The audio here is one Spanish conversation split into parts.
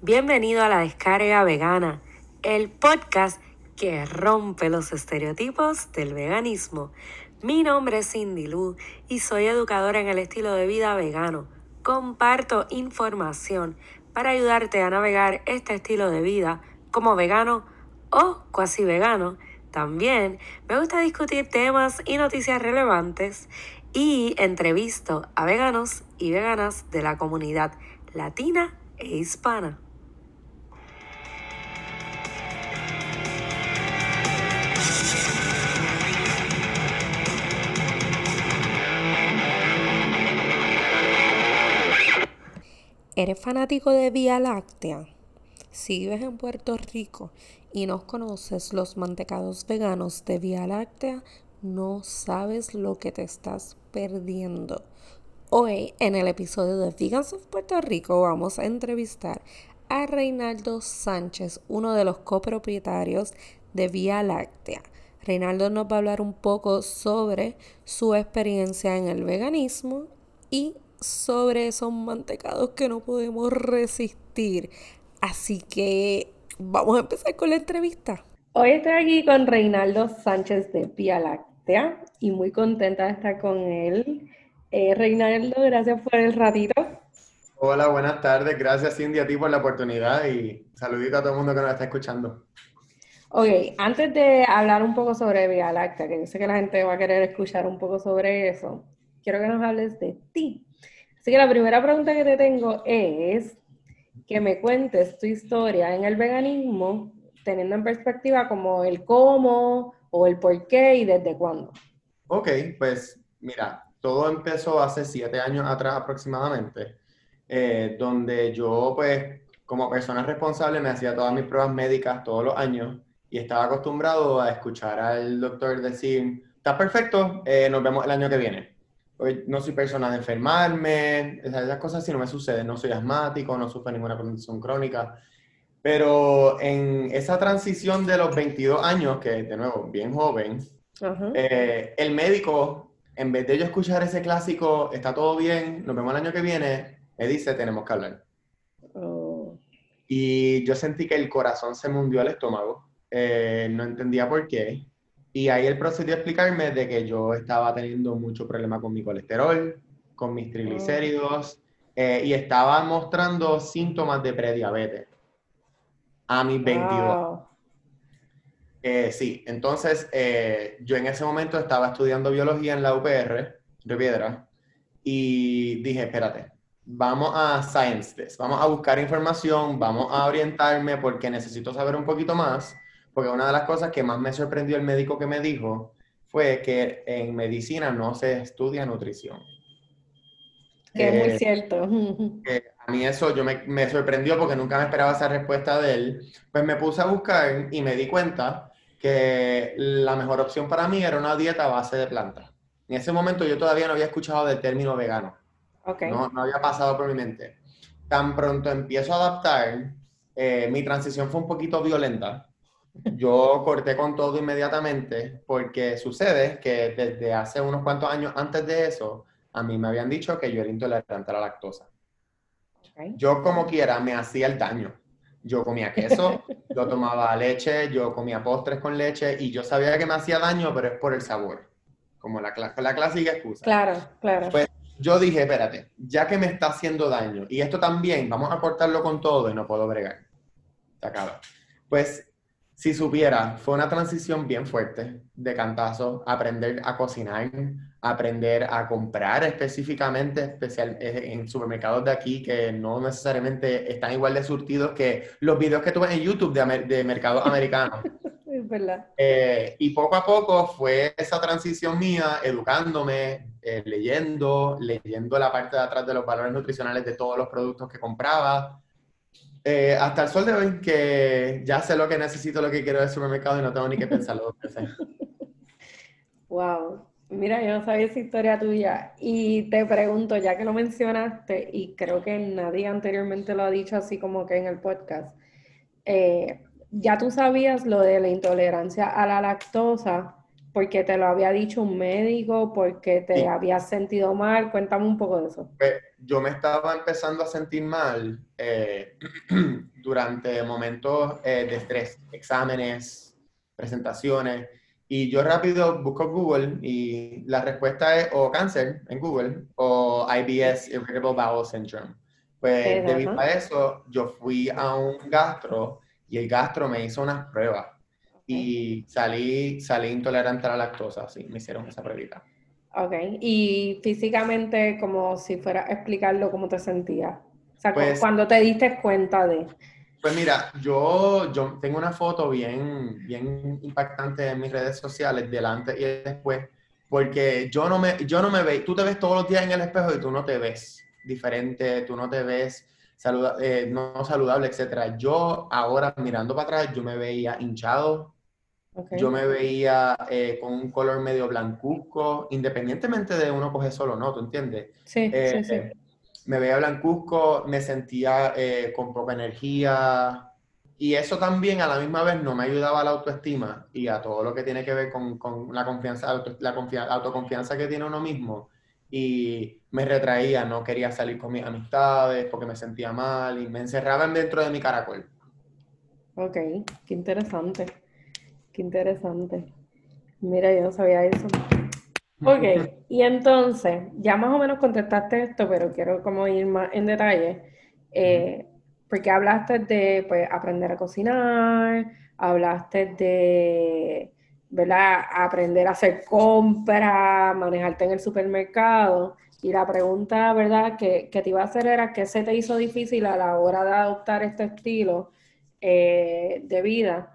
Bienvenido a la descarga vegana, el podcast que rompe los estereotipos del veganismo. Mi nombre es Cindy Lu y soy educadora en el estilo de vida vegano. Comparto información para ayudarte a navegar este estilo de vida como vegano o cuasi vegano. También me gusta discutir temas y noticias relevantes y entrevisto a veganos y veganas de la comunidad latina e hispana. ¿Eres fanático de Vía Láctea? Si vives en Puerto Rico y no conoces los mantecados veganos de Vía Láctea, no sabes lo que te estás perdiendo. Hoy en el episodio de Vegans of Puerto Rico vamos a entrevistar a Reinaldo Sánchez, uno de los copropietarios de Vía Láctea. Reinaldo nos va a hablar un poco sobre su experiencia en el veganismo y sobre esos mantecados que no podemos resistir. Así que vamos a empezar con la entrevista. Hoy estoy aquí con Reinaldo Sánchez de Vía Láctea y muy contenta de estar con él. Eh, Reinaldo, gracias por el ratito. Hola, buenas tardes. Gracias Cindy a ti por la oportunidad y saludito a todo el mundo que nos está escuchando. Ok, antes de hablar un poco sobre Vía Láctea, que yo sé que la gente va a querer escuchar un poco sobre eso, quiero que nos hables de ti. Así que la primera pregunta que te tengo es que me cuentes tu historia en el veganismo, teniendo en perspectiva como el cómo o el por qué y desde cuándo. Ok, pues mira, todo empezó hace siete años atrás aproximadamente, eh, donde yo pues como persona responsable me hacía todas mis pruebas médicas todos los años y estaba acostumbrado a escuchar al doctor decir, está perfecto, eh, nos vemos el año que viene no soy persona de enfermarme, esas cosas si no me suceden, no soy asmático, no sufro ninguna condición crónica. Pero en esa transición de los 22 años, que de nuevo, bien joven, eh, el médico, en vez de yo escuchar ese clásico, está todo bien, nos vemos el año que viene, me dice, tenemos que hablar. Oh. Y yo sentí que el corazón se me hundió al estómago, eh, no entendía por qué. Y ahí él procedió a explicarme de que yo estaba teniendo mucho problema con mi colesterol, con mis triglicéridos, eh, y estaba mostrando síntomas de prediabetes a mis 22. Eh, sí, entonces eh, yo en ese momento estaba estudiando biología en la UPR de Piedra y dije, espérate, vamos a Science Test, vamos a buscar información, vamos a orientarme porque necesito saber un poquito más porque una de las cosas que más me sorprendió el médico que me dijo fue que en medicina no se estudia nutrición. Que es muy eh, cierto. a mí eso yo me, me, sorprendió porque nunca me esperaba esa respuesta de él. Pues me puse a buscar y me di cuenta que la mejor opción para mí era una dieta a base de plantas. En ese momento yo todavía no había escuchado del término vegano. Okay. No, no, había pasado por mi mente. Tan pronto empiezo a adaptar, eh, mi transición fue un poquito violenta yo corté con todo inmediatamente porque sucede que desde hace unos cuantos años antes de eso, a mí me habían dicho que yo era intolerante a la lactosa. Yo como quiera me hacía el daño. Yo comía queso, yo tomaba leche, yo comía postres con leche y yo sabía que me hacía daño, pero es por el sabor, como la, la clásica excusa. Claro, claro. Pues yo dije, espérate, ya que me está haciendo daño y esto también, vamos a cortarlo con todo y no puedo bregar. Se acaba. Pues si supiera, fue una transición bien fuerte de cantazo, aprender a cocinar, aprender a comprar específicamente, especial eh, en supermercados de aquí que no necesariamente están igual de surtidos que los videos que tuve en YouTube de, de mercados americanos. Es verdad. Eh, y poco a poco fue esa transición mía, educándome, eh, leyendo, leyendo la parte de atrás de los valores nutricionales de todos los productos que compraba, eh, hasta el sol de hoy, que ya sé lo que necesito, lo que quiero del supermercado y no tengo ni que pensarlo dos. Wow. Mira, yo no sabía esa historia tuya. Y te pregunto, ya que lo mencionaste, y creo que nadie anteriormente lo ha dicho así como que en el podcast, eh, ¿ya tú sabías lo de la intolerancia a la lactosa porque te lo había dicho un médico, porque te habías sentido mal? Cuéntame un poco de eso. Pues, yo me estaba empezando a sentir mal. Eh, durante momentos eh, de estrés, exámenes, presentaciones. Y yo rápido busco Google y la respuesta es o cáncer en Google o IBS, Irritable Bowel Syndrome. Pues debido a eso, yo fui a un gastro y el gastro me hizo unas pruebas y salí, salí intolerante a la lactosa, sí, me hicieron esa pruebita. Ok, y físicamente, como si fuera a explicarlo, ¿cómo te sentías? O sea, pues cuando te diste cuenta de... Pues mira, yo, yo tengo una foto bien, bien impactante en mis redes sociales, delante y después, porque yo no me, yo no me veo, tú te ves todos los días en el espejo y tú no te ves diferente, tú no te ves eh, no saludable, etc. Yo ahora mirando para atrás, yo me veía hinchado, yo me veía eh, con un color medio blancuzco, independientemente de uno coge solo, ¿no? ¿Tú entiendes? Sí, sí, sí. Eh, me veía blancuzco, me sentía eh, con poca energía y eso también a la misma vez no me ayudaba a la autoestima y a todo lo que tiene que ver con, la confianza, la autoconfianza que tiene uno mismo y me retraía, no quería salir con mis amistades porque me sentía mal y me encerraba dentro de mi caracol. Ok, qué interesante, qué interesante. Mira, yo no sabía eso. Ok, y entonces, ya más o menos contestaste esto, pero quiero como ir más en detalle, eh, porque hablaste de pues, aprender a cocinar, hablaste de, ¿verdad? Aprender a hacer compras, manejarte en el supermercado, y la pregunta, ¿verdad?, que, te iba a hacer era, ¿qué se te hizo difícil a la hora de adoptar este estilo eh, de vida?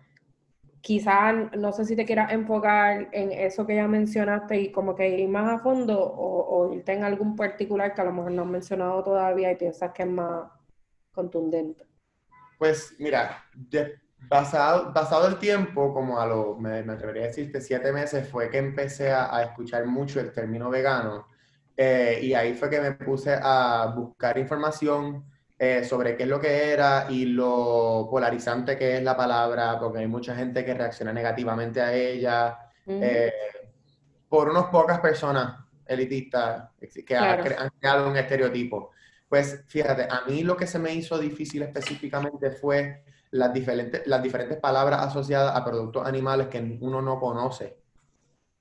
Quizás no sé si te quieras enfocar en eso que ya mencionaste y como que ir más a fondo o, irte en algún particular que a lo mejor no has mencionado todavía y piensas que es más contundente. Pues mira, basado, basado el tiempo, como a lo, me, atrevería a decirte, siete meses fue que empecé a, escuchar mucho el término vegano eh, y ahí fue que me puse a buscar información eh, sobre qué es lo que era y lo polarizante que es la palabra, porque hay mucha gente que reacciona negativamente a ella, eh, por unas pocas personas elitistas que han creado un estereotipo. Pues fíjate, a mí lo que se me hizo difícil específicamente fue las diferentes, las diferentes palabras asociadas a productos animales que uno no conoce.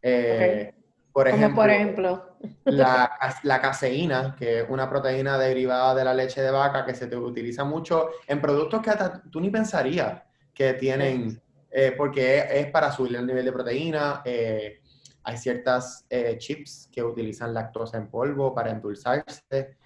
Eh, por ejemplo, por ejemplo? La, la, caseína, que es una proteína derivada de la leche de vaca que se te utiliza mucho en productos que tú ni pensarías que tienen, eh, porque es, para subir el nivel de proteína. Eh, hay ciertas eh, chips que utilizan lactosa en polvo para endulzarse,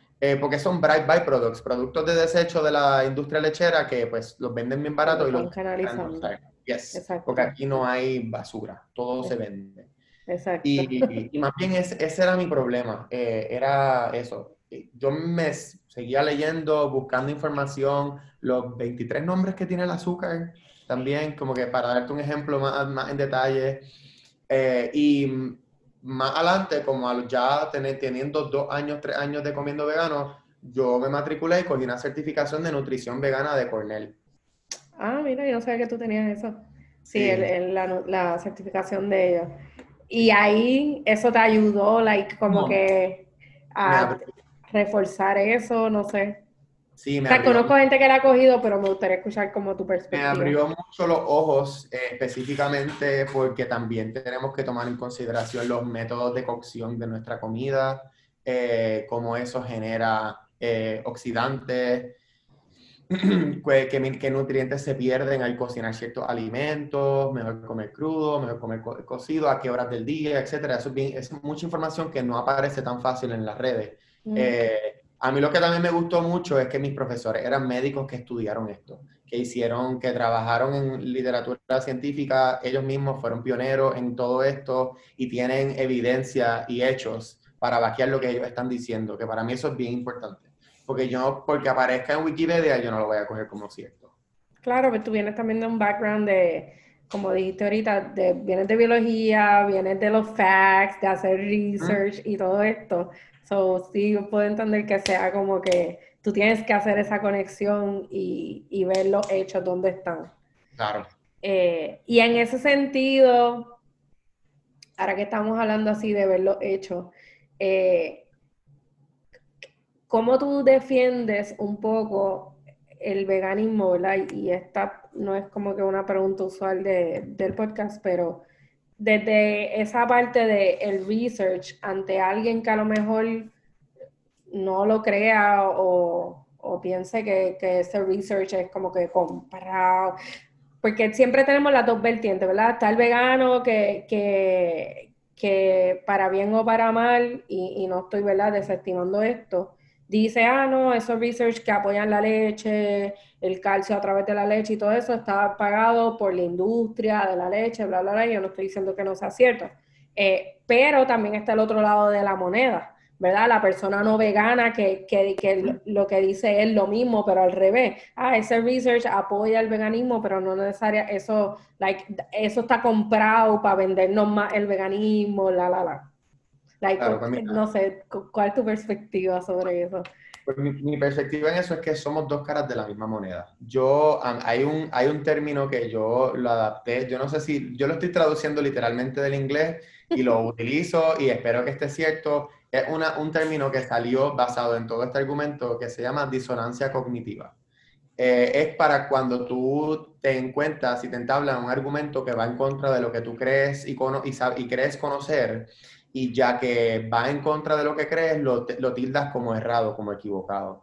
porque son bright byproducts, productos de desecho de la industria lechera que pues los venden bien barato y los canalizando. Yes, porque aquí no hay basura, todo se vende. Exacto. Y, más bien ese, era mi problema, eh, era eso. Yo me seguía leyendo, buscando información, los 23 nombres que tiene el azúcar, también como que para darte un ejemplo más, más en detalle. Eh, y más adelante, como ya tener, teniendo dos años, tres años de comiendo vegano, yo me matriculé y cogí una certificación de nutrición vegana de Cornell. Ah, mira, yo no sabía que tú tenías eso. Sí, la, la certificación de ellos. Y ahí eso te ayudó, like, como que a reforzar eso, no sé. Sí, me o sea, conozco gente que la ha cogido, pero me gustaría escuchar como tu perspectiva. Me abrió mucho los ojos, eh, específicamente porque también tenemos que tomar en consideración los métodos de cocción de nuestra comida, eh, cómo eso genera eh, oxidantes, qué, nutrientes se pierden al cocinar ciertos alimentos, mejor comer crudo, mejor comer cocido, a qué horas del día, etcétera. Eso es, mucha información que no aparece tan fácil en las redes. Eh, a mí lo que también me gustó mucho es que mis profesores eran médicos que estudiaron esto, que hicieron, que trabajaron en literatura científica, ellos mismos fueron pioneros en todo esto y tienen evidencia y hechos para vaquear lo que ellos están diciendo, que para mí eso es bien importante porque yo, porque aparezca en Wikipedia, yo no lo voy a coger como cierto. Claro, pero tú vienes también de un background de, como dijiste ahorita, de, vienes de biología, vienes de los facts, de hacer research y todo esto. So, sí, puedo entender que sea como que tú tienes que hacer esa conexión y, y ver los hechos, dónde están. Claro. Eh, y en ese sentido, ahora que estamos hablando así de ver los hechos, eh, ¿Cómo tú defiendes un poco el veganismo, ¿verdad? Y esta no es como que una pregunta usual del podcast, pero desde esa parte del el research ante alguien que a lo mejor no lo crea o, piense que, ese research es como que comparado, porque siempre tenemos las dos vertientes, ¿verdad? Está el vegano que, que, que para bien o para mal, y, y no estoy, ¿verdad?, desestimando esto, dice, ah, no, esos research que apoyan la leche, el calcio a través de la leche y todo eso está pagado por la industria de la leche, bla, bla, bla. Yo no estoy diciendo que no sea cierto. Eh, pero también está el otro lado de la moneda, ¿verdad? La persona no vegana que, que, que, lo que dice es lo mismo, pero al revés. Ah, ese research apoya el veganismo, pero no necesariamente eso, like, eso está comprado para vendernos más el veganismo, la, la, la. Pues no sé, ¿cuál es tu perspectiva sobre eso? Pues mi, perspectiva en eso es que somos dos caras de la misma moneda. Yo, hay un, hay un término que yo lo adapté, yo no sé si, yo lo estoy traduciendo literalmente del inglés y lo utilizo y espero que esté cierto. Es una, un término que salió basado en todo este argumento que se llama disonancia cognitiva. Eh, es para cuando tú te encuentras y te entablan un argumento que va en contra de lo que tú crees y, y, y crees conocer y ya que va en contra de lo que crees, lo, lo tildas como errado, como equivocado.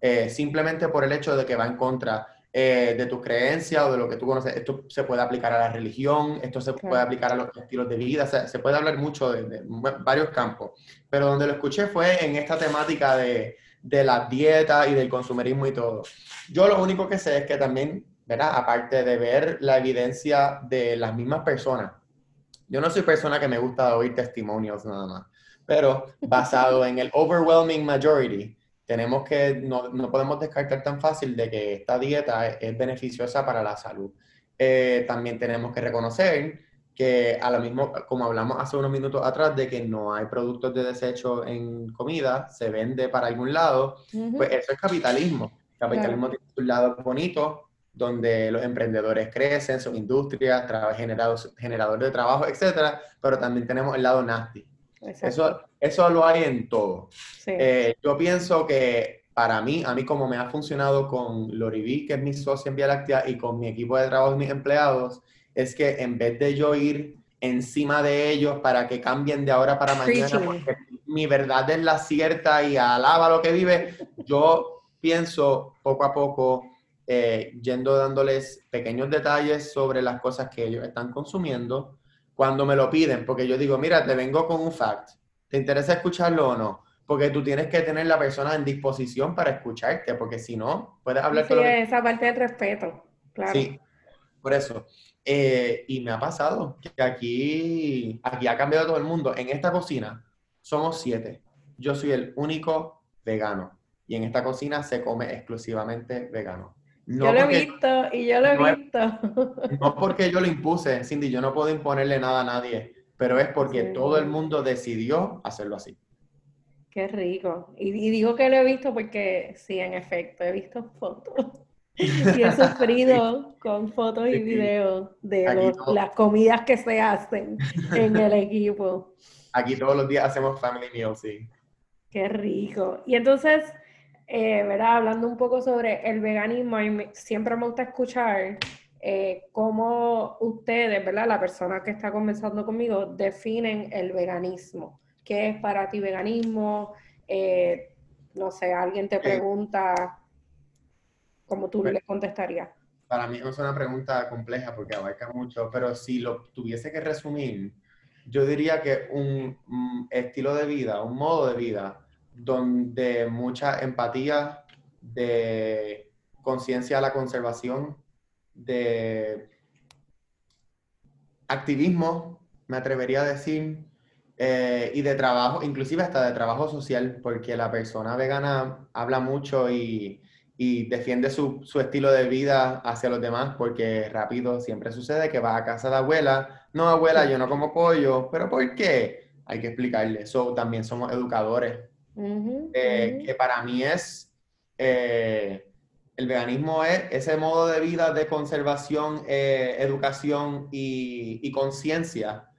Eh, simplemente por el hecho de que va en contra eh, de tus creencias o de lo que tú conoces. Esto se puede aplicar a la religión, esto se puede aplicar a los estilos de vida, se puede hablar mucho de, varios campos. Pero donde lo escuché fue en esta temática de, de la dieta y del consumerismo y todo. Yo lo único que sé es que también, ¿verdad? Aparte de ver la evidencia de las mismas personas, yo no soy persona que me gusta oír testimonios nada más, pero basado en el overwhelming majority, tenemos que, no, no, podemos descartar tan fácil de que esta dieta es, beneficiosa para la salud. Eh, también tenemos que reconocer que a lo mismo, como hablamos hace unos minutos atrás, de que no hay productos de desecho en comida, se vende para algún lado, pues eso es capitalismo. Capitalismo tiene un lado bonito, donde los emprendedores crecen, son industrias, generados, generadores de trabajo, etcétera, pero también tenemos el lado nasty. Eso, eso lo hay en todo. Eh, yo pienso que para mí, a mí como me ha funcionado con Loriví, que es mi socia en Vía Láctea, y con mi equipo de trabajo y mis empleados, es que en vez de yo ir encima de ellos para que cambien de ahora para mañana, porque mi verdad es la cierta y alaba lo que vive, yo pienso poco a poco eh, yendo dándoles pequeños detalles sobre las cosas que ellos están consumiendo cuando me lo piden, porque yo digo, mira, te vengo con un fact, ¿te interesa escucharlo o no? Porque tú tienes que tener la persona en disposición para escucharte, porque si no, puedes hablar sí, esa parte de respeto, claro. Sí, por eso. Eh, y me ha pasado que aquí, aquí ha cambiado todo el mundo. En esta cocina somos siete. Yo soy el único vegano. Y en esta cocina se come exclusivamente vegano yo lo he visto y yo lo he visto. no porque yo lo impuse, Cindy, yo no puedo imponerle nada a nadie, pero es porque todo el mundo decidió hacerlo así. Qué rico. Y, digo que lo he visto porque sí, en efecto, he visto fotos. y he sufrido con fotos y videos de las comidas que se hacen en el equipo. Aquí todos los días hacemos family meal, sí. Qué rico. Y entonces, eh, ¿verdad? Hablando un poco sobre el veganismo, siempre me gusta escuchar eh, cómo ustedes, ¿verdad? La persona que está conversando conmigo, definen el veganismo. ¿Qué es para ti veganismo? Eh, no sé, alguien te pregunta, ¿cómo tú le contestarías? Para mí es una pregunta compleja porque abarca mucho, pero si lo tuviese que resumir, yo diría que un estilo de vida, un modo de vida, donde mucha empatía, de conciencia a la conservación, de activismo, me atrevería a decir, eh, y de trabajo, inclusive hasta de trabajo social, porque la persona vegana habla mucho y, defiende su, su, estilo de vida hacia los demás, porque rápido siempre sucede que va a casa de abuela, no abuela, yo no como pollo, pero ¿por qué? Hay que explicarle, eso también somos educadores, eh, que para mí es, eh, el veganismo es ese modo de vida de conservación, eh, educación y, y conciencia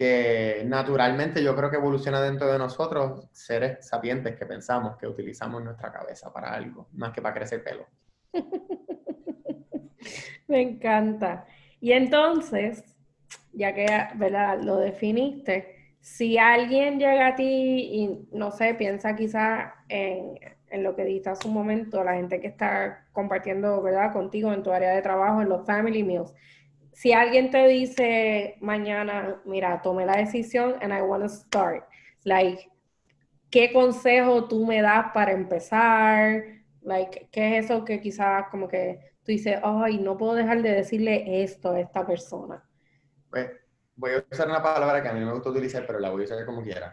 que naturalmente yo creo que evoluciona dentro de nosotros, seres sapientes que pensamos, que utilizamos nuestra cabeza para algo, más que para crecer pelo. Me encanta. Y entonces, ya que ¿verdad? lo definiste, si alguien llega a ti y no sé, piensa quizá en, lo que dijiste hace un momento, la gente que está compartiendo, ¿verdad?, contigo en tu área de trabajo, en los family meals. Si alguien te dice mañana, mira, tomé la decisión and I want to start, like, ¿qué consejo tú me das para empezar? Like, ¿qué es eso que quizás como que tú dices, ay, no puedo dejar de decirle esto a esta persona? Pues voy a usar una palabra que a mí no me gusta utilizar, pero la voy a usar como quiera.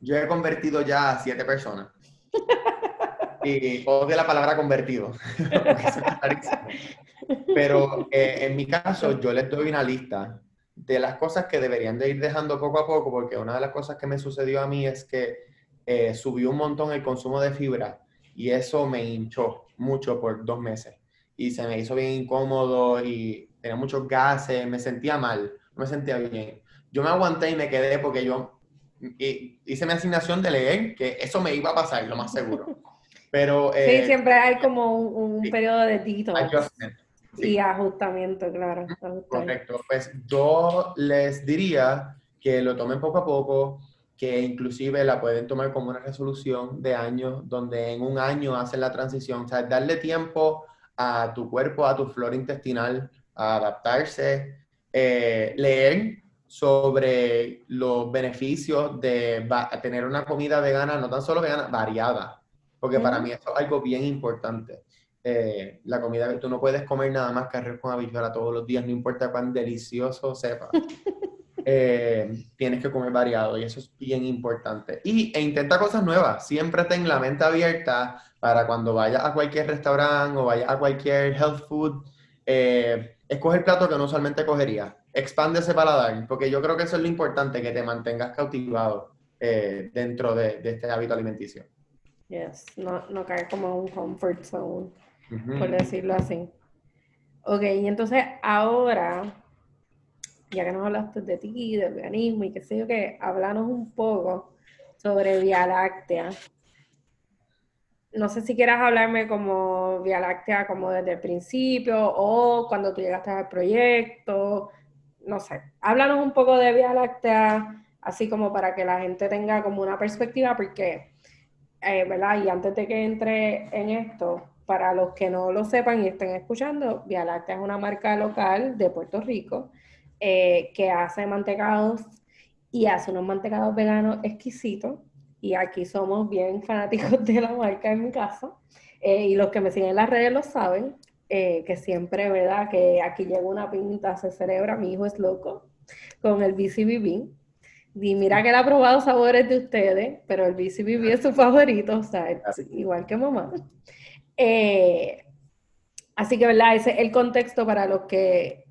Yo he convertido ya a siete personas. y odio la palabra convertido. pero eh, en mi caso, yo les doy una lista de las cosas que deberían de ir dejando poco a poco, porque una de las cosas que me sucedió a mí es que eh, subió un montón el consumo de fibra y eso me hinchó mucho por dos meses. Y se me hizo bien incómodo y tenía muchos gases, me sentía mal, me sentía bien. Yo me aguanté y me quedé porque yo hice mi asignación de leer, que eso me iba a pasar, lo más seguro. Pero, sí, eh, siempre hay como un, periodo de tito. Y ajustamiento, claro. Correcto. Pues yo les diría que lo tomen poco a poco, que inclusive la pueden tomar como una resolución de años, donde en un año hacen la transición, o sea, darle tiempo a tu cuerpo, a tu flora intestinal, a adaptarse, eh, leer sobre los beneficios de tener una comida vegana, no tan solo vegana, variada, porque para mí eso es algo bien importante. Eh, la comida que tú no puedes comer nada más que arroz con habichuela todos los días, no importa cuán delicioso sepa. Eh, tienes que comer variado y eso es bien importante. Y, e intenta cosas nuevas. Siempre ten la mente abierta para cuando vayas a cualquier restaurante o vayas a cualquier health food, eh, escoge el plato que no usualmente cogería. Expande ese paladar, porque yo creo que eso es lo importante, que te mantengas cautivado eh, dentro de, este hábito alimenticio. Yes, no, no caer como un comfort zone, por decirlo así. Ok, y entonces ahora ya que nos hablaste de ti, del veganismo y qué sé yo qué, háblanos un poco sobre Vía Láctea. No sé si quieras hablarme como Vía Láctea como desde el principio o cuando tú llegaste al proyecto, no sé. Háblanos un poco de Vía Láctea, así como para que la gente tenga como una perspectiva, porque, eh, ¿verdad? Y antes de que entre en esto, para los que no lo sepan y estén escuchando, Vía Láctea es una marca local de Puerto Rico eh, que hace mantecados y hace unos mantecados veganos exquisitos. Y aquí somos bien fanáticos de la marca en mi casa. Eh, y los que me siguen en las redes lo saben, eh, que siempre, ¿verdad? Que aquí llega una pinta, se celebra, mi hijo es loco, con el BCBB. Y mira que él ha probado sabores de ustedes, pero el BCBB es su favorito, o sea, igual que mamá. así que, ¿verdad? Ese es el contexto para los que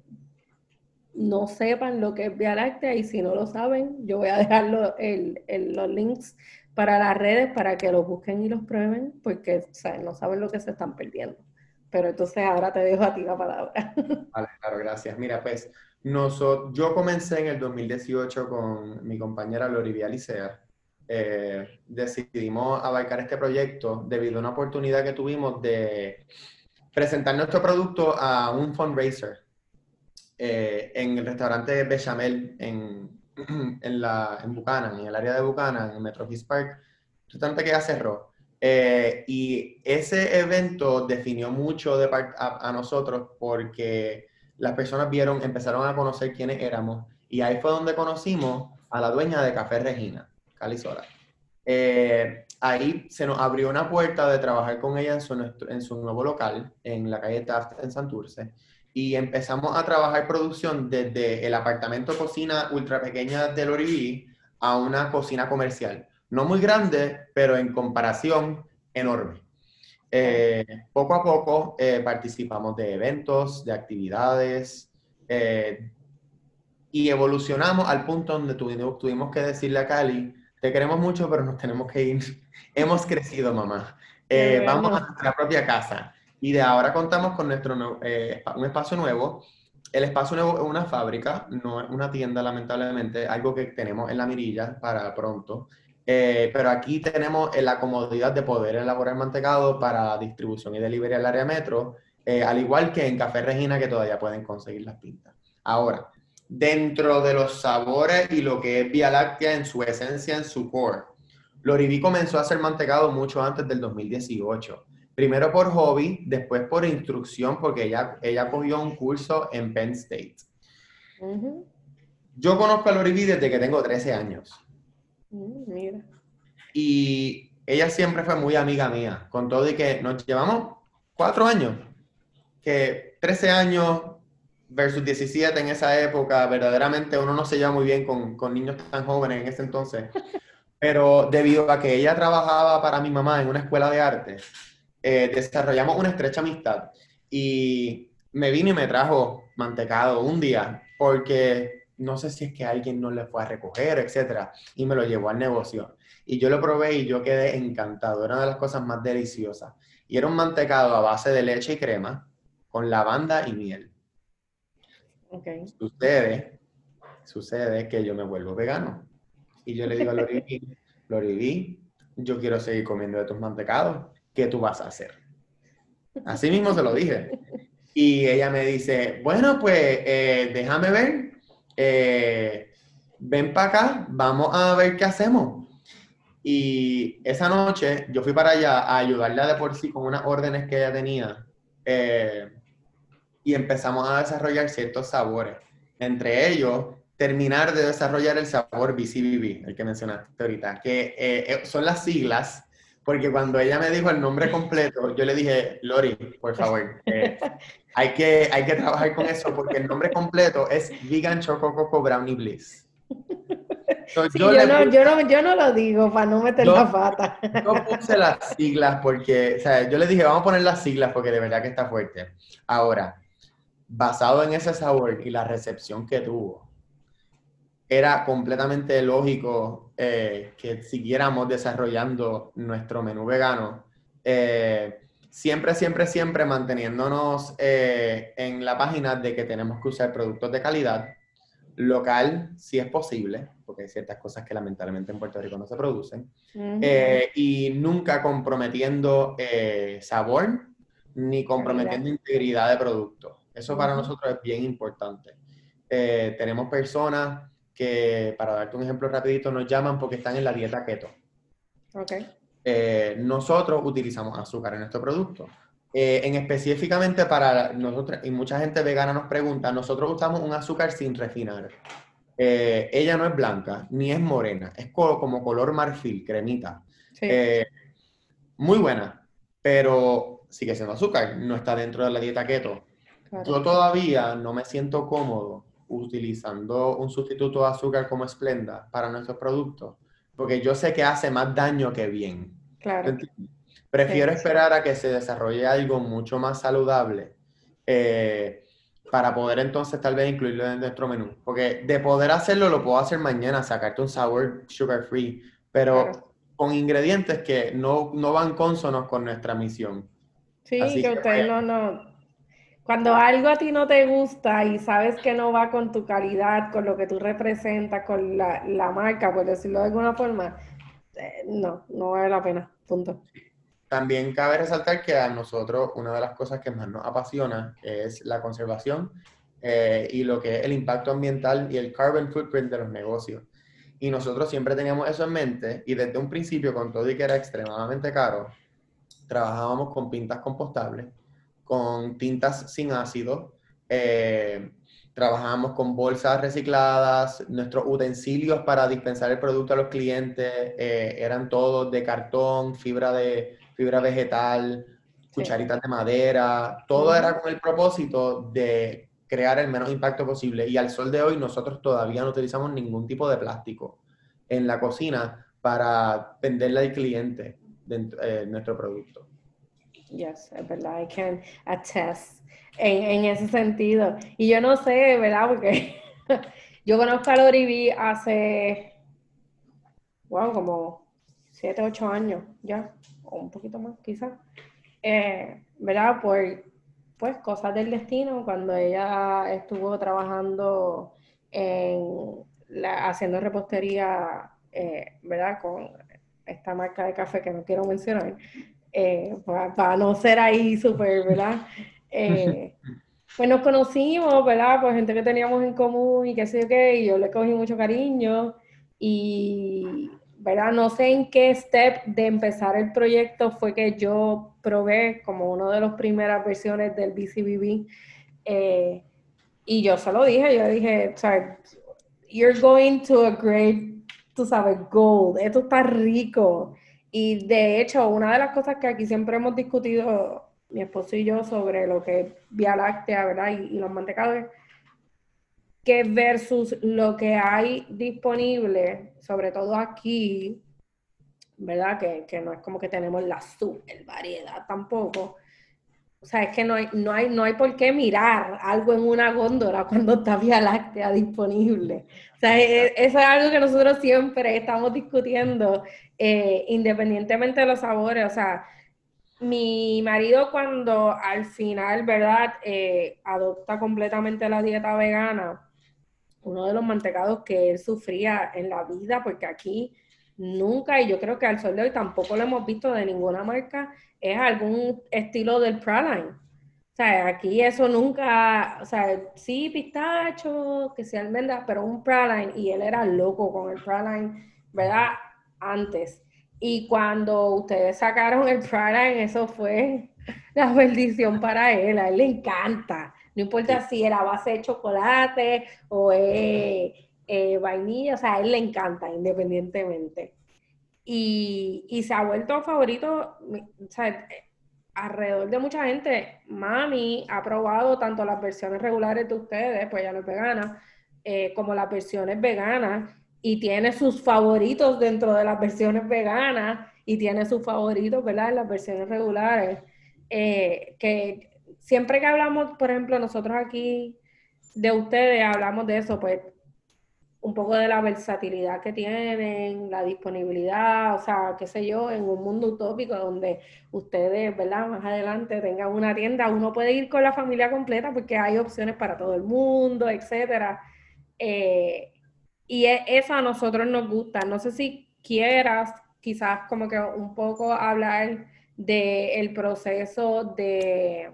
no sepan lo que es Vía Láctea y si no lo saben, yo voy a dejar los links para las redes para que los busquen y los prueben porque no saben lo que se están perdiendo. Pero entonces ahora te dejo a ti la palabra. Vale, claro, gracias. Mira, pues nosotros, yo comencé en el 2018 con mi compañera Lorivia Licea. Eh, decidimos abarcar este proyecto debido a una oportunidad que tuvimos de presentar nuestro producto a un fundraiser eh, en el restaurante Bechamel en, en, la, en Buchanan, en el área de Buchanan, en Metro East Park, restaurante que ya cerró. Eh, y ese evento definió mucho de a, a, nosotros porque las personas vieron, empezaron a conocer quiénes éramos y ahí fue donde conocimos a la dueña de Café Regina, Cali Sola. Eh, ahí se nos abrió una puerta de trabajar con ella en su, en su nuevo local, en la calle Taft, en Santurce y empezamos a trabajar producción desde el apartamento cocina ultra pequeña del Oriví a una cocina comercial. No muy grande, pero en comparación enorme. Eh, poco a poco eh, participamos de eventos, de actividades eh, y evolucionamos al punto donde tuvimos, tuvimos que decirle a Cali, te queremos mucho, pero nos tenemos que ir. Hemos crecido, mamá. vamos a nuestra propia casa. Y de ahora contamos con nuestro eh, un espacio nuevo. El espacio nuevo es una fábrica, no es una tienda, lamentablemente, algo que tenemos en la mirilla para pronto. Eh, pero aquí tenemos la comodidad de poder elaborar mantecado para distribución y delivery al área metro eh, al igual que en Café Regina que todavía pueden conseguir las pintas. Ahora, dentro de los sabores y lo que es Vía Láctea en su esencia, en su core, Loriví comenzó a hacer mantecado mucho antes del 2018. Primero por hobby, después por instrucción, porque ella, ella cogió un curso en Penn State. Yo conozco a Loriví desde que tengo 13 años. Mm, mira. Y ella siempre fue muy amiga mía, con todo y que nos llevamos cuatro años, que 13 años versus 17 en esa época, verdaderamente uno no se lleva muy bien con, con niños tan jóvenes en ese entonces. Pero debido a que ella trabajaba para mi mamá en una escuela de arte, eh, desarrollamos una estrecha amistad y me vino y me trajo mantecado un día porque no sé si es que alguien no le fue a recoger, etcétera, y me lo llevó al negocio. Y yo lo probé y yo quedé encantado. Era una de las cosas más deliciosas. Y era un mantecado a base de leche y crema con lavanda y miel. Okay. Sucede, sucede que yo me vuelvo vegano. Y yo le digo a Loriví, Loriví, yo quiero seguir comiendo de tus mantecados. ¿Qué tú vas a hacer? Así mismo se lo dije. Y ella me dice, bueno, pues eh, déjame ver eh, ven para acá, vamos a ver qué hacemos. Y esa noche yo fui para allá a ayudarle de por sí con unas órdenes que ella tenía. Eh, y empezamos a desarrollar ciertos sabores. Entre ellos, terminar de desarrollar el sabor BCBB, el que mencionaste ahorita, que eh, son las siglas porque cuando ella me dijo el nombre completo, yo le dije, Lori, por favor, eh, hay, que, hay que trabajar con eso porque el nombre completo es Vegan Choco Coco Brownie Bliss. yo, no, yo, no, lo digo para no meter la pata. Yo puse las siglas porque, o sea, yo le dije, vamos a poner las siglas porque de verdad que está fuerte. Ahora, basado en ese sabor y la recepción que tuvo, era completamente lógico eh, que siguiéramos desarrollando nuestro menú vegano. Eh, siempre, siempre, siempre manteniéndonos eh, en la página de que tenemos que usar productos de calidad, local si es posible, porque hay ciertas cosas que lamentablemente en Puerto Rico no se producen, y nunca comprometiendo sabor ni comprometiendo integridad de producto. Eso para nosotros es bien importante. tenemos personas que, para darte un ejemplo rapidito, nos llaman porque están en la dieta keto. Okay. Eh, nosotros utilizamos azúcar en nuestro producto. Eh, en específicamente para nosotros, y mucha gente vegana nos pregunta, nosotros usamos un azúcar sin refinar. Eh, ella no es blanca, ni es morena, es como color marfil, cremita. muy buena, pero sigue siendo azúcar, no está dentro de la dieta keto. Yo todavía no me siento cómodo utilizando un sustituto de azúcar como Splenda para nuestros productos, porque yo sé que hace más daño que bien. Claro. Prefiero esperar a que se desarrolle algo mucho más saludable eh, para poder entonces tal vez incluirlo en nuestro menú. Porque de poder hacerlo, lo puedo hacer mañana, sacarte un sabor sugar free, pero con ingredientes que no, no van consonos con nuestra misión. Sí, que, usted no, no, cuando algo a ti no te gusta y sabes que no va con tu calidad, con lo que tú representas, con la, marca, por decirlo de alguna forma, eh, no, no vale la pena. Punto. También cabe resaltar que a nosotros una de las cosas que más nos apasiona es la conservación eh, y lo que es el impacto ambiental y el carbon footprint de los negocios. Y nosotros siempre teníamos eso en mente y desde un principio, con todo y que era extremadamente caro, trabajábamos con pintas compostables con tintas sin ácido. Eh, trabajamos con bolsas recicladas, nuestros utensilios para dispensar el producto a los clientes eh, eran todos de cartón, fibra, de, fibra vegetal, cucharitas de madera, todo era con el propósito de crear el menos impacto posible. Y al sol de hoy nosotros todavía no utilizamos ningún tipo de plástico en la cocina para venderle al cliente de, nuestro producto. Yes, es verdad, I can attest en, en ese sentido. Y yo no sé, ¿verdad? Porque yo conozco a Lori hace, wow, como 7, 8 años ya, o un poquito más quizás. Eh, ¿Verdad? Por pues cosas del destino, cuando ella estuvo trabajando en haciendo repostería, eh, ¿verdad? Con esta marca de café que no quiero mencionar, eh, para, no ser ahí súper, ¿verdad? Eh, pues nos conocimos, ¿verdad? Pues gente que teníamos en común y qué sé yo qué, y yo le cogí mucho cariño y, ¿verdad? No sé en qué step de empezar el proyecto fue que yo probé como una de las primeras versiones del BCBB. Eh, y yo se lo dije, yo dije, you're going to a great, tú sabes, gold, esto está rico. Y de hecho, una de las cosas que aquí siempre hemos discutido mi esposo y yo sobre lo que es Vía Láctea, ¿verdad? Y, los mantecados, que versus lo que hay disponible, sobre todo aquí, ¿verdad? Que, no es como que tenemos la super variedad tampoco. O sea, es que no hay, no, hay, no hay por qué mirar algo en una góndola cuando está Vía Láctea disponible. O sea, e, eso es algo que nosotros siempre estamos discutiendo, eh, independientemente de los sabores. O sea, mi marido cuando al final, ¿verdad? Eh, adopta completamente la dieta vegana, uno de los mantecados que él sufría en la vida, porque aquí nunca, y yo creo que al sol de hoy tampoco lo hemos visto de ninguna marca, es algún estilo del praline. O sea, aquí eso nunca, o sea, sí pistacho, que sea almendras, pero un praline, y él era loco con el praline, ¿verdad? Antes. Y cuando ustedes sacaron el Prime, eso fue la bendición para él. A él le encanta. No importa si era base de chocolate o eh, vainilla, o sea, a él le encanta independientemente. Y, se ha vuelto favorito, o alrededor de mucha gente. Mami ha probado tanto las versiones regulares de ustedes, pues ya no es vegana, eh, como las versiones veganas y tiene sus favoritos dentro de las versiones veganas y tiene sus favoritos, ¿verdad? En las versiones regulares. Eh, que siempre que hablamos, por ejemplo, nosotros aquí de ustedes hablamos de eso, pues un poco de la versatilidad que tienen, la disponibilidad, o sea, qué sé yo, en un mundo utópico donde ustedes, ¿verdad? Más adelante tengan una tienda, uno puede ir con la familia completa porque hay opciones para todo el mundo, etcétera. Eh, y e, eso a nosotros nos gusta. No sé si quieras quizás como que un poco hablar del proceso de,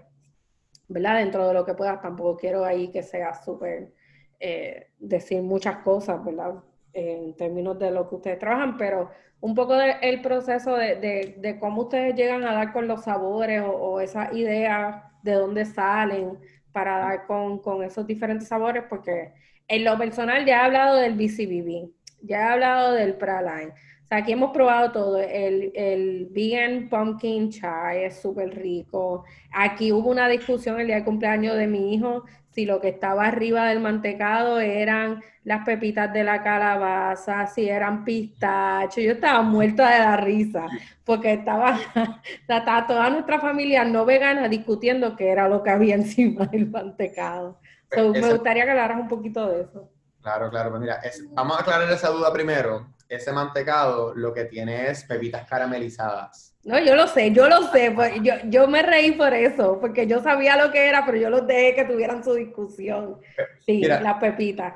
¿verdad? Dentro de lo que puedas, tampoco quiero ahí que sea súper, eh, decir muchas cosas, ¿verdad? en términos de lo que ustedes trabajan, pero un poco del proceso de, cómo ustedes llegan a dar con los sabores o, o esas ideas de dónde salen para dar con, con esos diferentes sabores, porque en lo personal ya he hablado del BCBB, ya he hablado del Praline. O sea, aquí hemos probado todo. El, el vegan pumpkin chai es súper rico. Aquí hubo una discusión el día de cumpleaños de mi hijo si lo que estaba arriba del mantecado eran las pepitas de la calabaza, si eran pistachos. Yo estaba muerta de la risa porque estaba, estaba toda nuestra familia no vegana discutiendo qué era lo que había encima del mantecado me gustaría que hablaras un poquito de eso. Claro, claro. Pues mira, vamos a aclarar esa duda primero. Ese mantecado lo que tiene es pepitas caramelizadas. No, yo lo sé, yo lo sé. Pues, yo, yo me reí por eso, porque yo sabía lo que era, pero yo los dejé que tuvieran su discusión. Sí, las pepitas.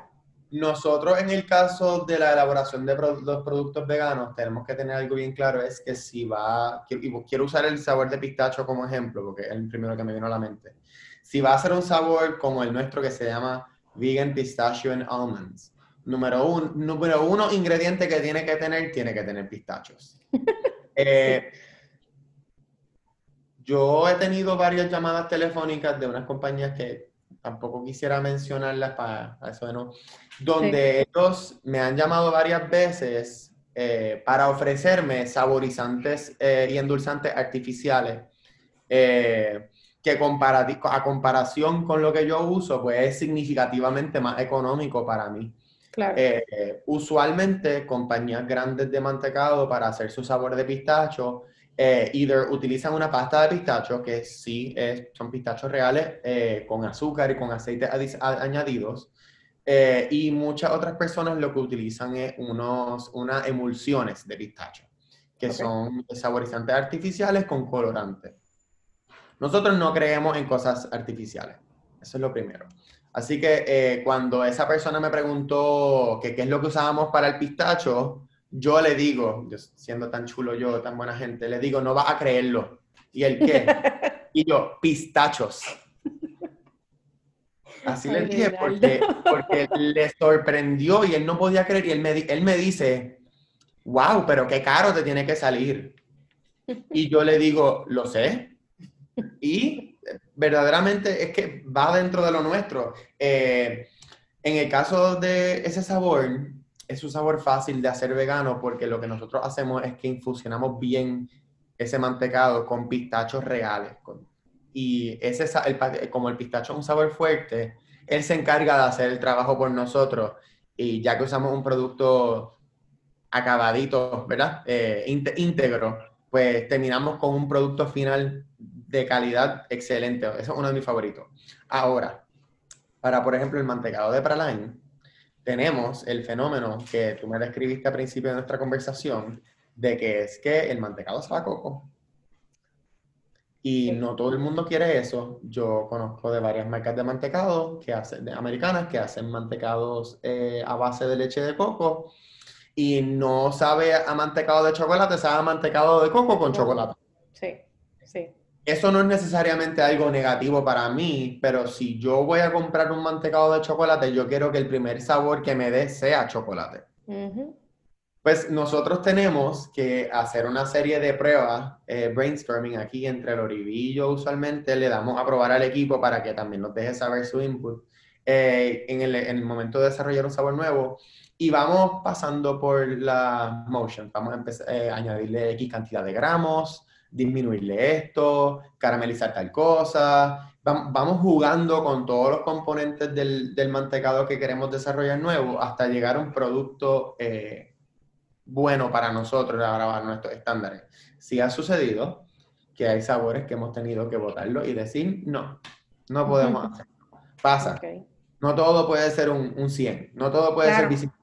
Nosotros en el caso de la elaboración de los productos veganos tenemos que tener algo bien claro, es que si va, y quiero usar el sabor de pistacho como ejemplo, porque es el primero que me vino a la mente si va a ser un sabor como el nuestro que se llama Vegan Pistachio and Almonds, número, uno, número uno ingrediente que tiene que tener, tiene que tener pistachos. Eh, yo he tenido varias llamadas telefónicas de unas compañías que tampoco quisiera mencionarlas para, eso de no, donde ellos me han llamado varias veces eh, para ofrecerme saborizantes eh, y endulzantes artificiales que a comparación con lo que yo uso, pues es significativamente más económico para mí. Eh, usualmente, compañías grandes de mantecado para hacer su sabor de pistacho, eh, either utilizan una pasta de pistacho, que sí son pistachos reales, eh, con azúcar y con aceites añadidos, y muchas otras personas lo que utilizan es unos, unas emulsiones de pistacho, que son saborizantes artificiales con colorantes. Nosotros no creemos en cosas artificiales. Eso es lo primero. Así que eh, cuando esa persona me preguntó qué es lo que usábamos para el pistacho, yo le digo, siendo tan chulo yo, tan buena gente, le digo, no vas a creerlo. ¿Y el qué? y yo, pistachos. Así le dije, porque, porque le sorprendió y él no podía creer. Y él me, él me dice, wow, pero qué caro te tiene que salir. Y yo le digo, lo sé. Y verdaderamente es que va dentro de lo nuestro. Eh, en el caso de ese sabor, es un sabor fácil de hacer vegano porque lo que nosotros hacemos es que infusionamos bien ese mantecado con pistachos reales. y ese, el, como el pistacho es un sabor fuerte, él se encarga de hacer el trabajo por nosotros y ya que usamos un producto acabadito, ¿verdad? Eh, íntegro, pues terminamos con un producto final de calidad excelente. Eso es uno de mis favoritos. Ahora, para, por ejemplo, el mantecado de praline, tenemos el fenómeno que tú me describiste al principio de nuestra conversación, de que es que el mantecado sabe a coco. Y no todo el mundo quiere eso. Yo conozco de varias marcas de mantecado que hacen, de americanas que hacen mantecados eh, a base de leche de coco y no sabe a mantecado de chocolate, sabe a mantecado de coco con chocolate. Sí, sí eso no es necesariamente algo negativo para mí, pero si yo voy a comprar un mantecado de chocolate, yo quiero que el primer sabor que me dé sea chocolate. Pues nosotros tenemos que hacer una serie de pruebas, eh, brainstorming aquí entre el y yo usualmente. Le damos a probar al equipo para que también nos deje saber su input. Eh, en, el, momento de desarrollar un sabor nuevo y vamos pasando por la motion, vamos a empezar eh, añadirle X cantidad de gramos, disminuirle esto, caramelizar tal cosa. Vamos jugando con todos los componentes del, del mantecado que queremos desarrollar nuevo hasta llegar a un producto eh, bueno para nosotros, a nuestros estándares. Si ha sucedido que hay sabores que hemos tenido que votarlo y decir, no, no podemos hacerlo. Pasa. No todo puede ser un, un 100, no todo puede ser visible.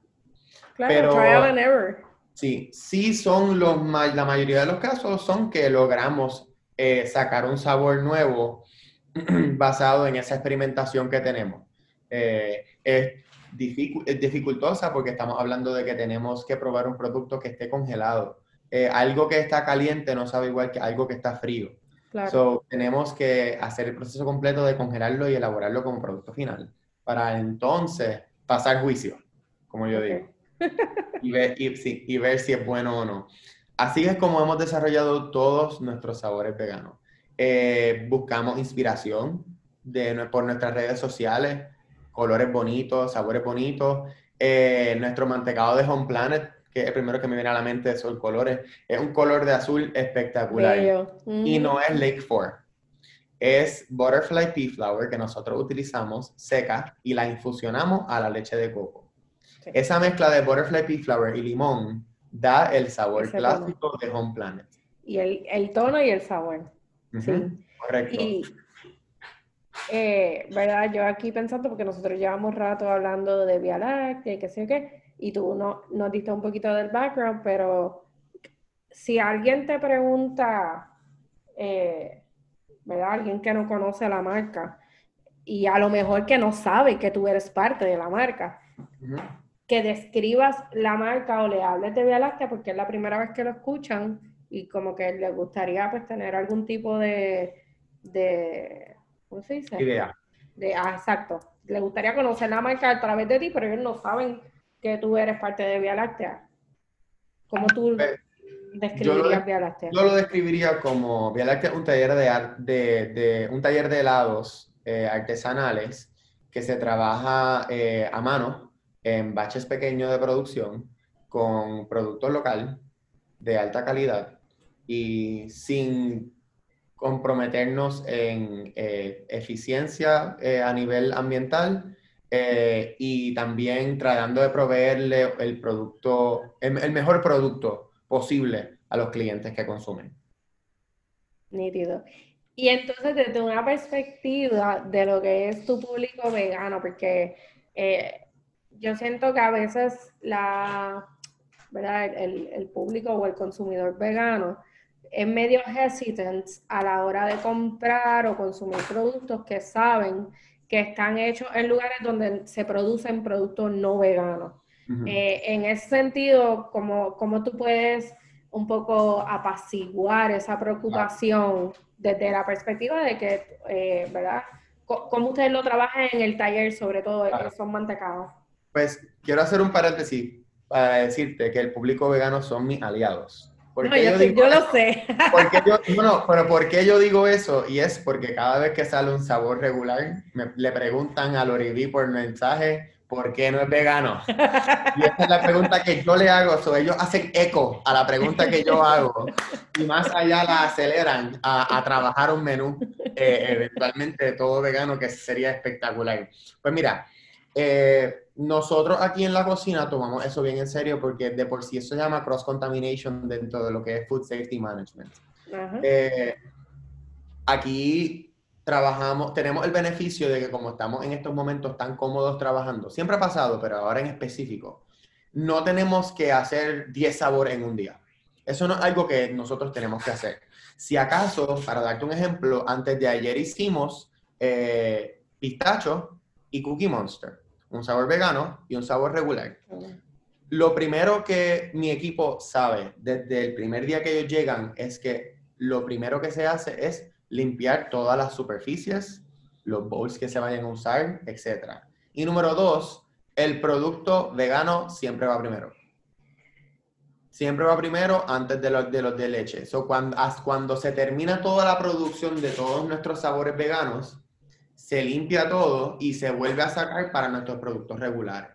Claro, pero, trial and error. Sí, sí son los, la mayoría de los casos son que logramos eh, sacar un sabor nuevo basado en esa experimentación que tenemos. Eh, es, dificultosa porque estamos hablando de que tenemos que probar un producto que esté congelado. Eh, algo que está caliente no sabe igual que algo que está frío. Claro. tenemos que hacer el proceso completo de congelarlo y elaborarlo como producto final para entonces pasar juicio, como yo digo y, ver, y, ver si es bueno o no. Así es como hemos desarrollado todos nuestros sabores veganos. Eh, buscamos inspiración de, por nuestras redes sociales, colores bonitos, sabores bonitos. Eh, nuestro mantecado de Home Planet, que es el primero que me viene a la mente son colores, es un color de azul espectacular. Y no es Lake Four. Es Butterfly Pea Flower que nosotros utilizamos seca y la infusionamos a la leche de coco. Esa mezcla de butterfly pea flower y limón da el sabor clásico de Home Planet. Y el, tono y el sabor. Sí. Correcto. Y, eh, ¿verdad? Yo aquí pensando, porque nosotros llevamos rato hablando de Vía Láctea y qué sé qué, y tú no, nos diste un poquito del background, pero si alguien te pregunta, eh, ¿verdad? Alguien que no conoce la marca, y a lo mejor que no sabe que tú eres parte de la marca, que describas la marca o le hables de Vía Láctea porque es la primera vez que lo escuchan y como que les gustaría pues tener algún tipo de, de ¿cómo se dice? Idea. De, ah, exacto. Le gustaría conocer la marca a través de ti, pero ellos no saben que tú eres parte de Vía Láctea. ¿Cómo tú pues, describirías Vía Láctea? Yo lo describiría como Vía Láctea un taller de, de, un taller de helados eh, artesanales que se trabaja eh, a mano en baches pequeños de producción con producto local de alta calidad y sin comprometernos en eh, eficiencia eh, a nivel ambiental eh, y también tratando de proveerle el producto, el, mejor producto posible a los clientes que consumen. Nítido. Y entonces desde una perspectiva de lo que es tu público vegano, porque yo siento que a veces la, ¿verdad? El, público o el consumidor vegano es medio hesitant a la hora de comprar o consumir productos que saben que están hechos en lugares donde se producen productos no veganos. Eh, en ese sentido, ¿cómo, ¿cómo, tú puedes un poco apaciguar esa preocupación desde la perspectiva de que, eh, ¿verdad? ¿Cómo ustedes lo trabajan en el taller, sobre todo claro. son mantecados? Pues quiero hacer un paréntesis para decirte que el público vegano son mis aliados. No, yo, yo, lo sé. Porque yo, no, pero ¿por qué yo digo eso? Y es porque cada vez que sale un sabor regular, me, le preguntan a Loribi por mensaje, ¿por qué no es vegano? Y esa es la pregunta que yo le hago. So, ellos hacen eco a la pregunta que yo hago y más allá la aceleran a, a trabajar un menú eh, eventualmente todo vegano que sería espectacular. Pues mira, eh, nosotros aquí en la cocina tomamos eso bien en serio porque de por sí eso se llama cross contamination dentro de lo que es food safety management. Eh, aquí trabajamos, tenemos el beneficio de que como estamos en estos momentos tan cómodos trabajando, siempre ha pasado, pero ahora en específico, no tenemos que hacer 10 sabores en un día. Eso no es algo que nosotros tenemos que hacer. Si acaso, para darte un ejemplo, antes de ayer hicimos eh, pistacho y cookie monster un sabor vegano y un sabor regular. Lo primero que mi equipo sabe desde el primer día que ellos llegan es que lo primero que se hace es limpiar todas las superficies, los bowls que se vayan a usar, etc. Y número dos, el producto vegano siempre va primero. Siempre va primero antes de los de, los de leche. So, cuando, cuando se termina toda la producción de todos nuestros sabores veganos, se limpia todo y se vuelve a sacar para nuestros productos regulares.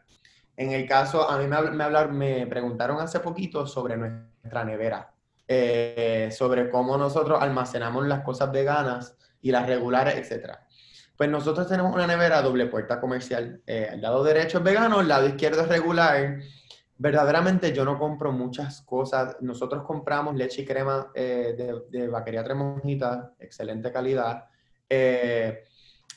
En el caso, a mí me, me preguntaron hace poquito sobre nuestra nevera, eh, sobre cómo nosotros almacenamos las cosas veganas y las regulares, etc. Pues nosotros tenemos una nevera doble puerta comercial. Eh, el lado derecho es vegano, el lado izquierdo es regular. Verdaderamente yo no compro muchas cosas. Nosotros compramos leche y crema eh, de, de, vaquería tremonjita, excelente calidad. Eh,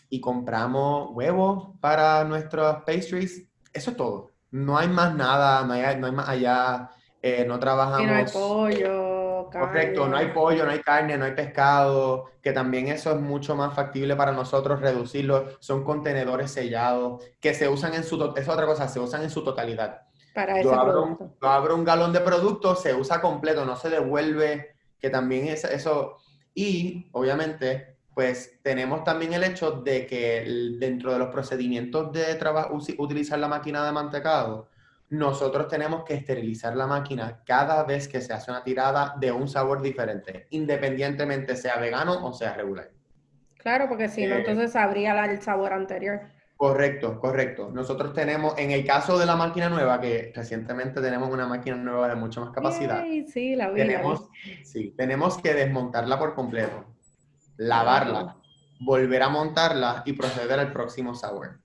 y compramos huevos para nuestros pastries. Eso es todo. No hay más nada, no hay, no hay más allá. Eh, no trabajamos. Y no hay pollo, carne. Correcto, no hay pollo, no hay carne, no hay pescado, que también eso es mucho más factible para nosotros reducirlo. Son contenedores sellados que se usan en su. Es otra cosa, se usan en su totalidad. Para yo, abro un, yo abro un galón de producto, se usa completo, no se devuelve, que también es eso. Y obviamente pues tenemos también el hecho de que dentro de los procedimientos de trabajo, utilizar la máquina de mantecado, nosotros tenemos que esterilizar la máquina cada vez que se hace una tirada de un sabor diferente, independientemente sea vegano o sea regular. Claro, porque si no, eh, entonces habría el sabor anterior. Correcto, correcto. Nosotros tenemos, en el caso de la máquina nueva, que recientemente tenemos una máquina nueva de mucha más capacidad. sí, la vi, tenemos, sí, tenemos que desmontarla por completo lavarla, volver a montarla y proceder al próximo sabor.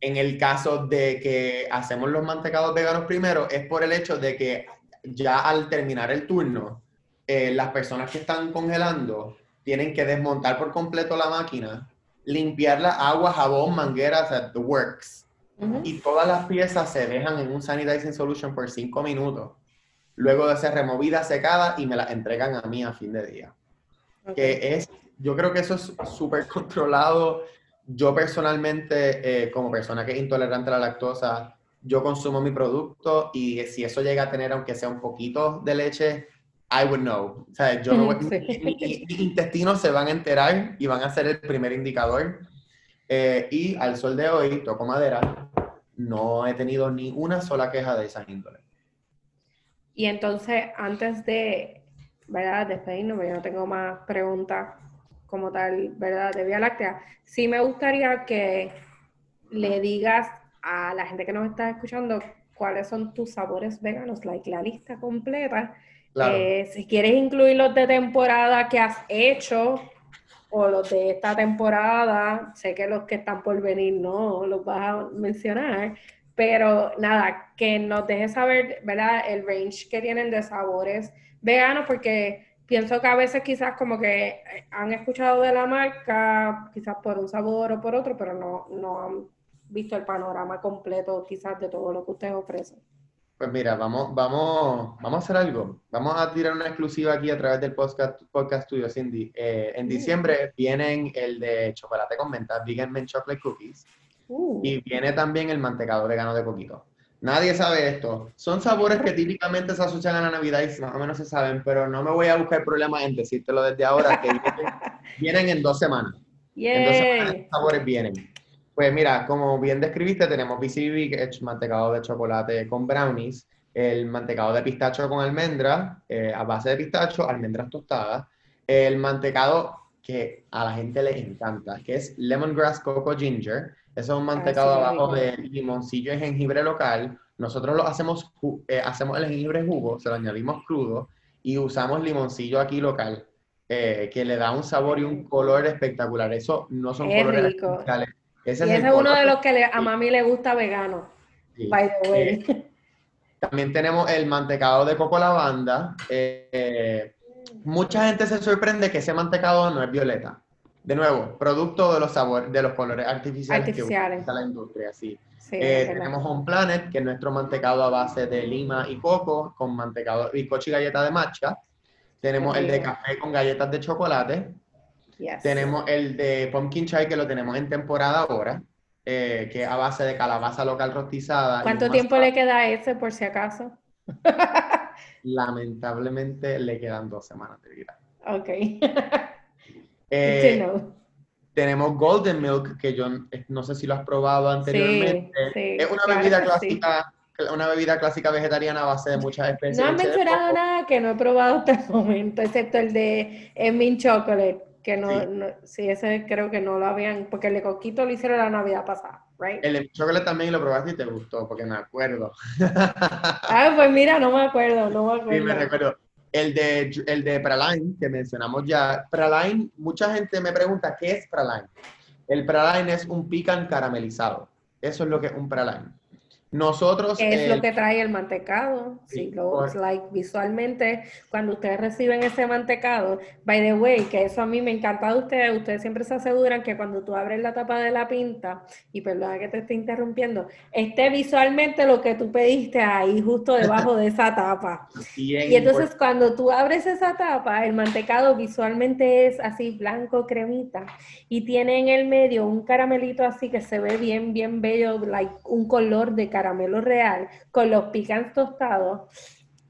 En el caso de que hacemos los mantecados veganos primero, es por el hecho de que ya al terminar el turno, eh, las personas que están congelando tienen que desmontar por completo la máquina, limpiarla, agua, jabón, mangueras, the works. Y todas las piezas se dejan en un sanitizing solution por cinco minutos. Luego de ser removida, secada y me la entregan a mí a fin de día que es, yo creo que eso es súper controlado. Yo personalmente, eh, como persona que es intolerante a la lactosa, yo consumo mi producto y si eso llega a tener, aunque sea un poquito de leche, I would know. O sea, yo no mis intestinos se van a enterar y van a ser el primer indicador. Eh, y al sol de hoy, toco madera, no he tenido ni una sola queja de esa índole. Y entonces, antes de ¿verdad? Despedirnos, yo no tengo más preguntas como tal, ¿verdad? De Vía Láctea. Sí me gustaría que le digas a la gente que nos está escuchando cuáles son tus sabores veganos, like, la lista completa. Eh, si quieres incluir los de temporada que has hecho o los de esta temporada, sé que los que están por venir no los vas a mencionar, pero nada, que nos dejes saber, ¿verdad? El range que tienen de sabores veganos porque pienso que a veces quizás como que eh, han escuchado de la marca, quizás por un sabor o por otro, pero no, no han visto el panorama completo quizás de todo lo que ustedes ofrecen. Pues mira, vamos, vamos, vamos a hacer algo. Vamos a tirar una exclusiva aquí a través del podcast, podcast Studio Cindy. Eh, en diciembre vienen el de chocolate con menta, Vegan Men Chocolate Cookies. Uh. Y viene también el mantecado vegano de coquito. Nadie sabe esto. Son sabores que típicamente se asocian a la Navidad y más o menos se saben, pero no me voy a buscar problemas en decírtelo desde ahora, que vienen, en dos semanas. Entonces, ¿qué sabores vienen? Pues mira, como bien describiste, tenemos BCB, que es mantecado de chocolate con brownies, el mantecado de pistacho con almendra, eh, a base de pistacho, almendras tostadas, el mantecado que a la gente le encanta, que es lemongrass coco ginger. Eso es un mantecado abajo de limoncillo y jengibre local. Nosotros lo hacemos, eh, hacemos el jengibre jugo, se lo añadimos crudo y usamos limoncillo aquí local, eh, que le da un sabor y un color espectacular. Eso no son colores artificiales. Ese y es ese es uno de los que a mami le gusta vegano. By the way. Eh, también tenemos el mantecado de coco lavanda. Mucha gente se sorprende que ese mantecado no es violeta. De nuevo, producto de los sabores, de los colores artificiales, artificiales. que usa la industria, sí. Eh, tenemos Home Planet, que es nuestro mantecado a base de lima y coco, con mantecado, bizcocho y galleta de matcha. Tenemos el de café con galletas de chocolate. Tenemos el de pumpkin chai, que lo tenemos en temporada ahora, eh, que es a base de calabaza local rostizada. ¿Cuánto tiempo le queda a ese, por si acaso? Lamentablemente le quedan dos semanas de vida. Ok. eh, tenemos Golden Milk, que yo no sé si lo has probado anteriormente. es una bebida clásica. Una bebida clásica vegetariana a base de muchas especies. No han mencionado nada que no he probado hasta el momento, excepto el de Mint Chocolate, que no sí. ese creo que no lo habían, porque el de Coquito lo hicieron la Navidad pasada, right? El de chocolate también lo probaste y te gustó, porque me acuerdo. ah, pues mira, no me acuerdo, no me acuerdo. Sí, me recuerdo. El de, el de Praline, que mencionamos ya. Praline, mucha gente me pregunta, ¿qué es Praline? El Praline es un pican caramelizado. Eso es lo que es un Praline. Nosotros... Es lo que trae el mantecado. Sí, lo, like, visualmente, cuando ustedes reciben ese mantecado, by the way, que eso a mí me encanta de ustedes, ustedes siempre se aseguran que cuando tú abres la tapa de la pinta, y perdona que te esté interrumpiendo, esté visualmente lo que tú pediste ahí, justo debajo de esa tapa. y entonces cuando tú abres esa tapa, el mantecado visualmente es así blanco, cremita, y tiene en el medio un caramelito así que se ve bien, bien bello, like un color de caramelo real con los picans tostados,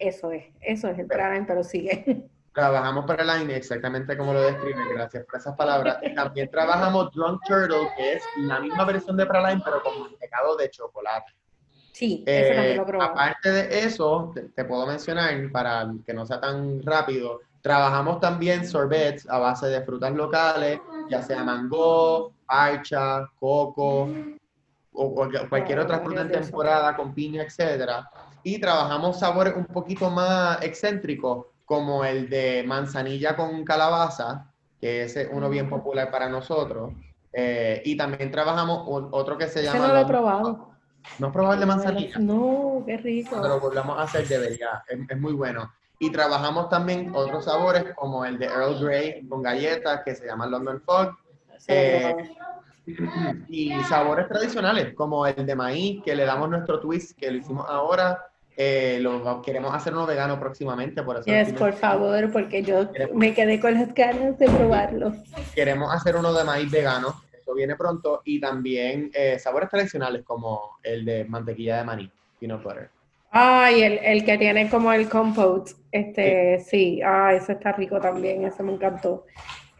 eso es, eso es el praline, pero sigue. Trabajamos para line exactamente como lo describe, gracias por esas palabras. También trabajamos Drunk Turtle, que es la misma versión de Praline, pero con mantecado de chocolate. Sí, eso también lo eh, Aparte de eso, te, puedo mencionar, para que no sea tan rápido, trabajamos también sorbets a base de frutas locales, ya sea mango, parcha, coco, o cualquier otra fruta en temporada con piña, etcétera. Y trabajamos sabores un poquito más excéntricos, como el de manzanilla con calabaza, que es uno bien popular para nosotros. Eh, y también trabajamos otro que se llama... no lo he probado. ¿No has probado el de manzanilla? No, qué rico. Cuando lo volvamos a hacer debería, es, es muy bueno. Y trabajamos también otros sabores como el de Earl Grey con galletas que se llama London Fog. Eh, y sabores tradicionales, como el de maíz, que le damos nuestro twist, que lo hicimos ahora. Eh, lo, queremos hacer uno vegano próximamente, por eso. Yes, por favor, porque yo me quedé con las ganas de probarlo. Queremos hacer uno de maíz vegano, eso viene pronto, y también eh, sabores tradicionales como el de mantequilla de maní, peanut butter. Ay, el, el que tiene como el compote, este, sí, sí. ah, ese está rico también, ese me encantó.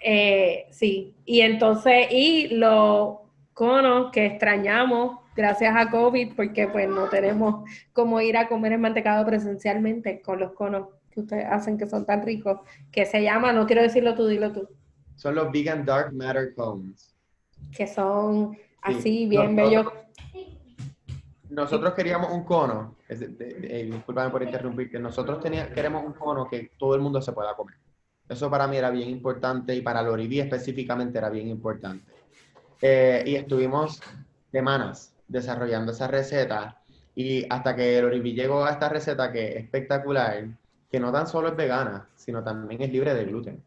Eh, sí, y entonces, y los conos que extrañamos gracias a COVID, porque pues no tenemos cómo ir a comer el mantecado presencialmente con los conos que ustedes hacen que son tan ricos, que se llama, no quiero decirlo tú, dilo tú. Son los Vegan Dark Matter Cones. Que son así, bien bellos. Nosotros queríamos un cono, eh, disculpame por interrumpir, que nosotros teníamos, queremos un cono que todo el mundo se pueda comer. Eso para mí era bien importante y para Loriví específicamente era bien importante. Eh, y estuvimos semanas desarrollando esa receta y hasta que Loriví llegó a esta receta que es espectacular, que no tan solo es vegana, sino también es libre de gluten.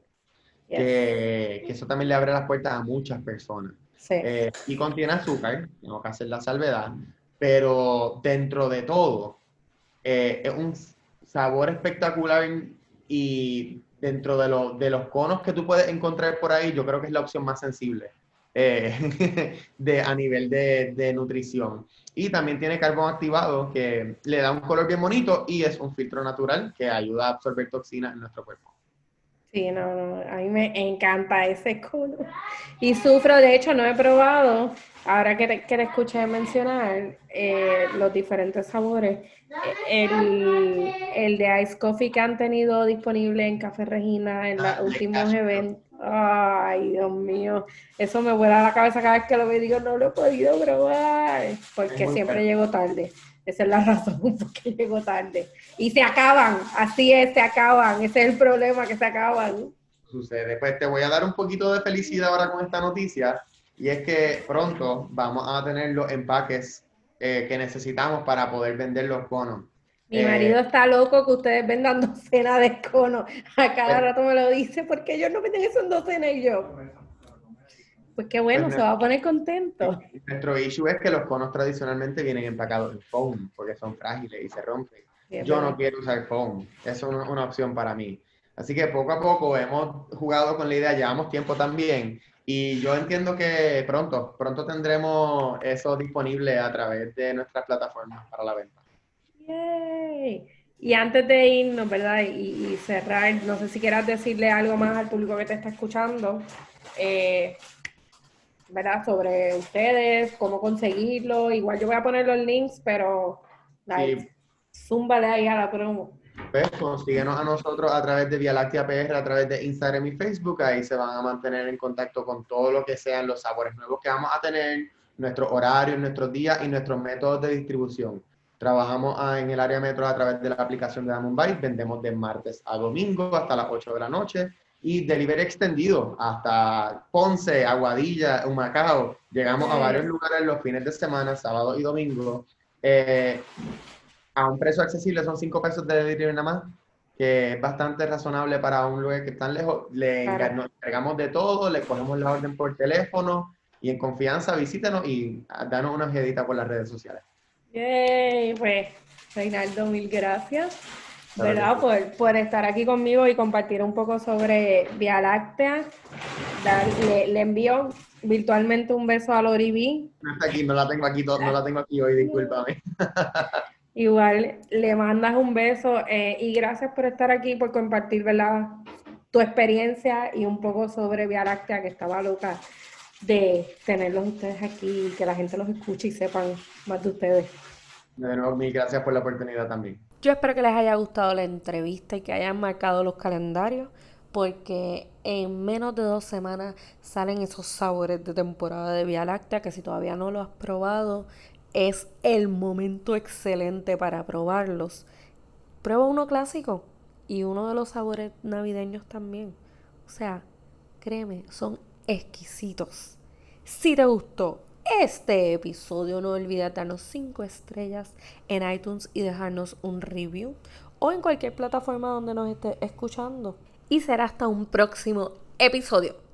Que, eso también le abre las puertas a muchas personas. Eh, y contiene azúcar, tengo que hacer la salvedad, pero dentro de todo eh, es un sabor espectacular y dentro de, de, los conos que tú puedes encontrar por ahí, yo creo que es la opción más sensible eh, de, a nivel de, de, nutrición. Y también tiene carbón activado que le da un color bien bonito y es un filtro natural que ayuda a absorber toxinas en nuestro cuerpo. Sí, no, no, a mí me encanta ese cono. Y sufro, de hecho, no he probado, ahora que te, que te escuché mencionar eh, los diferentes sabores, el, el, de Ice Coffee que han tenido disponible en Café Regina en los ah, últimos eventos. Ay, Dios mío, eso me vuela la cabeza cada vez que lo veo y digo, no lo he podido probar, porque siempre llego tarde. Esa es la razón por qué llego tarde. Y se acaban, así es, se acaban. Ese es el problema, que se acaban. Sucede. Pues te voy a dar un poquito de felicidad ahora con esta noticia. Y es que pronto vamos a tener los empaques eh, que necesitamos para poder vender los conos. Mi marido eh, está loco que ustedes vendan docenas de conos. A cada pues rato me lo dice, porque ellos no venden eso en docenas y yo. Pues qué bueno, pues se va a poner contento. Nuestro issue es que los conos tradicionalmente vienen empacados en foam porque son frágiles y se rompen. Yo no quiero usar foam, eso es una, opción para mí. Así que poco a poco hemos jugado con la idea, llevamos tiempo también y yo entiendo que pronto, pronto tendremos eso disponible a través de nuestras plataformas para la venta. Yay. Y antes de irnos, ¿verdad? Y, y, cerrar, no sé si quieras decirle algo más al público que te está escuchando. Eh, ¿verdad? Sobre ustedes, cómo conseguirlo. Igual yo voy a poner los links, pero like, sí. ahí a la promo. Pues consíguenos a nosotros a través de Vía Láctea PR, a través de Instagram y Facebook. Ahí se van a mantener en contacto con todo lo que sean los sabores nuevos que vamos a tener, nuestros horarios, nuestros días y nuestros métodos de distribución. Trabajamos en el área metro a través de la aplicación de Diamond Bite. Vendemos de martes a domingo hasta las 8 de la noche y delivery extendido hasta Ponce, Aguadilla, Humacao. Llegamos a varios lugares los fines de semana, sábado y domingo. Eh, a un precio accesible, son 5 pesos de delivery nada más, que es bastante razonable para un lugar que está lejos. Le entregamos de todo, le ponemos la orden por teléfono y en confianza visítenos y danos una ojedita por las redes sociales. Yay, pues Reinaldo, mil gracias. ¿verdad? Por, por, estar aquí conmigo y compartir un poco sobre Vía Láctea. le, envío virtualmente un beso a Lori B. No está aquí, no la tengo aquí, no la tengo aquí hoy, discúlpame. Igual le mandas un beso eh, y gracias por estar aquí, por compartir, ¿verdad? Tu experiencia y un poco sobre Vía Láctea, que estaba loca de tenerlos ustedes aquí y que la gente los escuche y sepan más de ustedes. De nuevo, mil gracias por la oportunidad también. Yo espero que les haya gustado la entrevista y que hayan marcado los calendarios porque en menos de dos semanas salen esos sabores de temporada de Vía Láctea que si todavía no lo has probado es el momento excelente para probarlos. Prueba uno clásico y uno de los sabores navideños también. O sea, créeme, son exquisitos. Si te gustó este episodio, no olvides darnos 5 estrellas en iTunes y dejarnos un review o en cualquier plataforma donde nos esté escuchando. Y será hasta un próximo episodio.